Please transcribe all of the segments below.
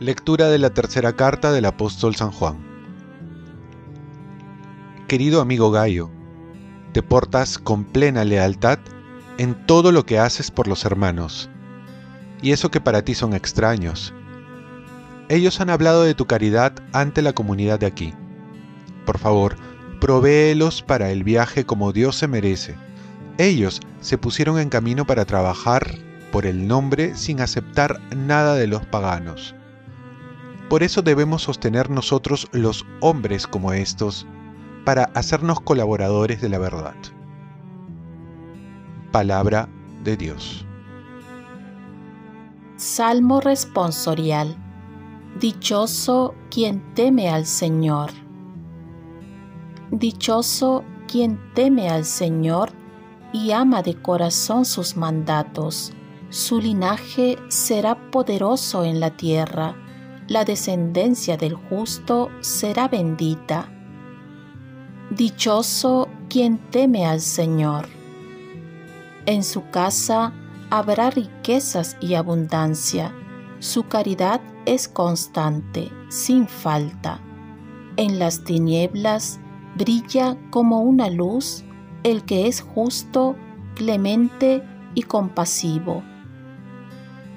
Lectura de la tercera carta del apóstol San Juan. Querido amigo Gallo, te portas con plena lealtad en todo lo que haces por los hermanos, y eso que para ti son extraños. Ellos han hablado de tu caridad ante la comunidad de aquí. Por favor, provéelos para el viaje como Dios se merece. Ellos se pusieron en camino para trabajar por el nombre sin aceptar nada de los paganos. Por eso debemos sostener nosotros los hombres como estos, para hacernos colaboradores de la verdad. Palabra de Dios. Salmo responsorial. Dichoso quien teme al Señor. Dichoso quien teme al Señor y ama de corazón sus mandatos. Su linaje será poderoso en la tierra la descendencia del justo será bendita. Dichoso quien teme al Señor. En su casa habrá riquezas y abundancia. Su caridad es constante, sin falta. En las tinieblas brilla como una luz el que es justo, clemente y compasivo.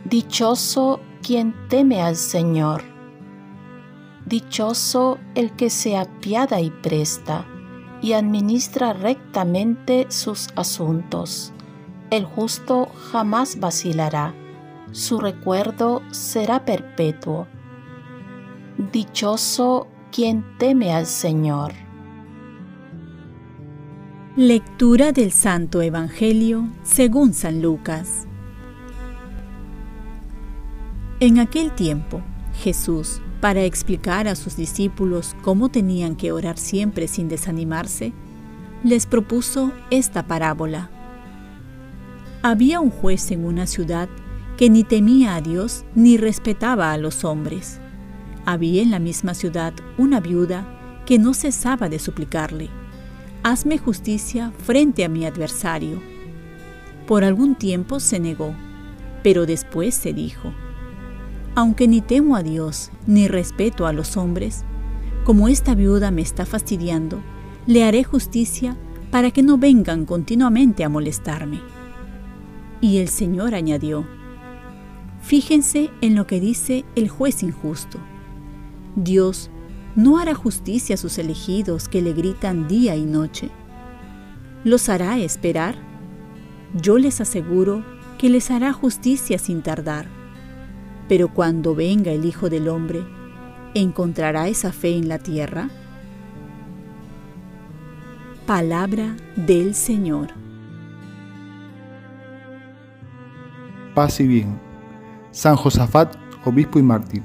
Dichoso quien teme al Señor. Dichoso el que se apiada y presta y administra rectamente sus asuntos. El justo jamás vacilará, su recuerdo será perpetuo. Dichoso quien teme al Señor. Lectura del Santo Evangelio según San Lucas. En aquel tiempo, Jesús, para explicar a sus discípulos cómo tenían que orar siempre sin desanimarse, les propuso esta parábola. Había un juez en una ciudad que ni temía a Dios ni respetaba a los hombres. Había en la misma ciudad una viuda que no cesaba de suplicarle, Hazme justicia frente a mi adversario. Por algún tiempo se negó, pero después se dijo, aunque ni temo a Dios ni respeto a los hombres, como esta viuda me está fastidiando, le haré justicia para que no vengan continuamente a molestarme. Y el Señor añadió, Fíjense en lo que dice el juez injusto. Dios no hará justicia a sus elegidos que le gritan día y noche. ¿Los hará esperar? Yo les aseguro que les hará justicia sin tardar. Pero cuando venga el Hijo del Hombre, ¿encontrará esa fe en la tierra? Palabra del Señor. Paz y bien. San Josafat, obispo y mártir.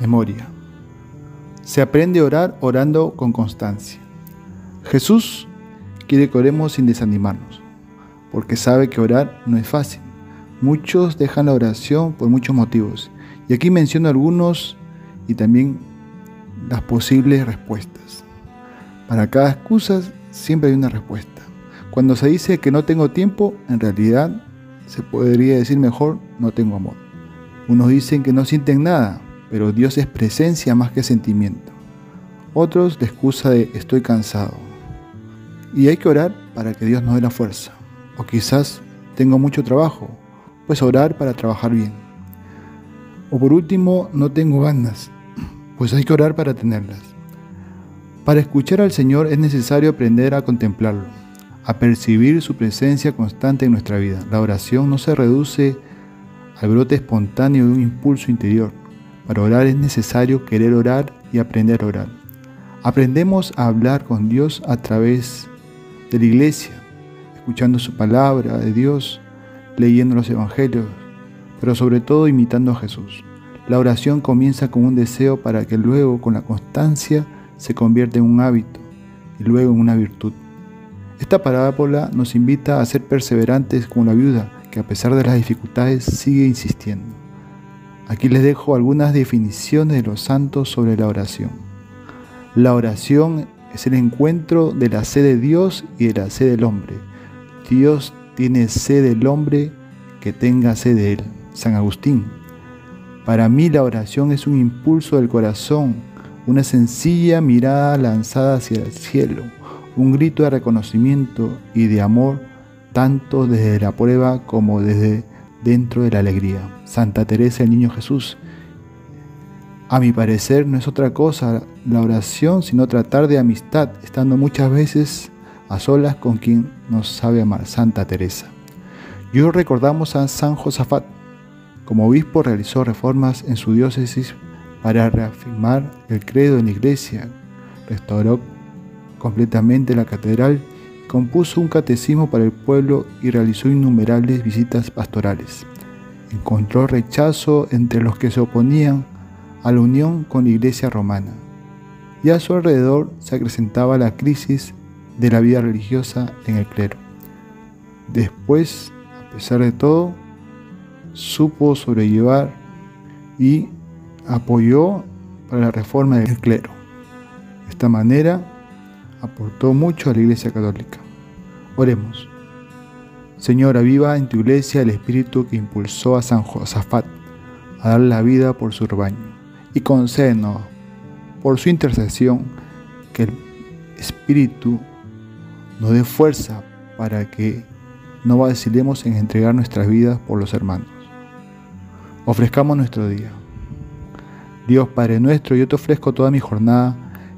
Memoria. Se aprende a orar orando con constancia. Jesús quiere que oremos sin desanimarnos, porque sabe que orar no es fácil. Muchos dejan la oración por muchos motivos. Y aquí menciono algunos y también las posibles respuestas. Para cada excusa siempre hay una respuesta. Cuando se dice que no tengo tiempo, en realidad se podría decir mejor no tengo amor. Unos dicen que no sienten nada, pero Dios es presencia más que sentimiento. Otros la excusa de estoy cansado. Y hay que orar para que Dios nos dé la fuerza. O quizás tengo mucho trabajo pues orar para trabajar bien. O por último, no tengo ganas, pues hay que orar para tenerlas. Para escuchar al Señor es necesario aprender a contemplarlo, a percibir su presencia constante en nuestra vida. La oración no se reduce al brote espontáneo de un impulso interior. Para orar es necesario querer orar y aprender a orar. Aprendemos a hablar con Dios a través de la iglesia, escuchando su palabra de Dios, leyendo los evangelios, pero sobre todo imitando a Jesús. La oración comienza con un deseo para que luego con la constancia se convierta en un hábito y luego en una virtud. Esta parábola nos invita a ser perseverantes como la viuda que a pesar de las dificultades sigue insistiendo. Aquí les dejo algunas definiciones de los santos sobre la oración. La oración es el encuentro de la sed de Dios y de la sed del hombre. Dios tiene sed del hombre que tenga sed de él. San Agustín. Para mí la oración es un impulso del corazón, una sencilla mirada lanzada hacia el cielo, un grito de reconocimiento y de amor tanto desde la prueba como desde dentro de la alegría. Santa Teresa el Niño Jesús. A mi parecer no es otra cosa la oración sino tratar de amistad, estando muchas veces a solas con quien nos sabe amar, Santa Teresa. Y hoy recordamos a San Josafat. Como obispo realizó reformas en su diócesis para reafirmar el credo en la iglesia, restauró completamente la catedral, compuso un catecismo para el pueblo y realizó innumerables visitas pastorales. Encontró rechazo entre los que se oponían a la unión con la iglesia romana, y a su alrededor se acrecentaba la crisis de la vida religiosa en el clero. Después, a pesar de todo, supo sobrellevar y apoyó para la reforma del clero. De esta manera, aportó mucho a la Iglesia Católica. Oremos. Señor, aviva en tu iglesia el espíritu que impulsó a San Josafat a dar la vida por su rebaño y concédenos, por su intercesión, que el espíritu nos dé fuerza para que no vacilemos en entregar nuestras vidas por los hermanos. Ofrezcamos nuestro día. Dios Padre nuestro, yo te ofrezco toda mi jornada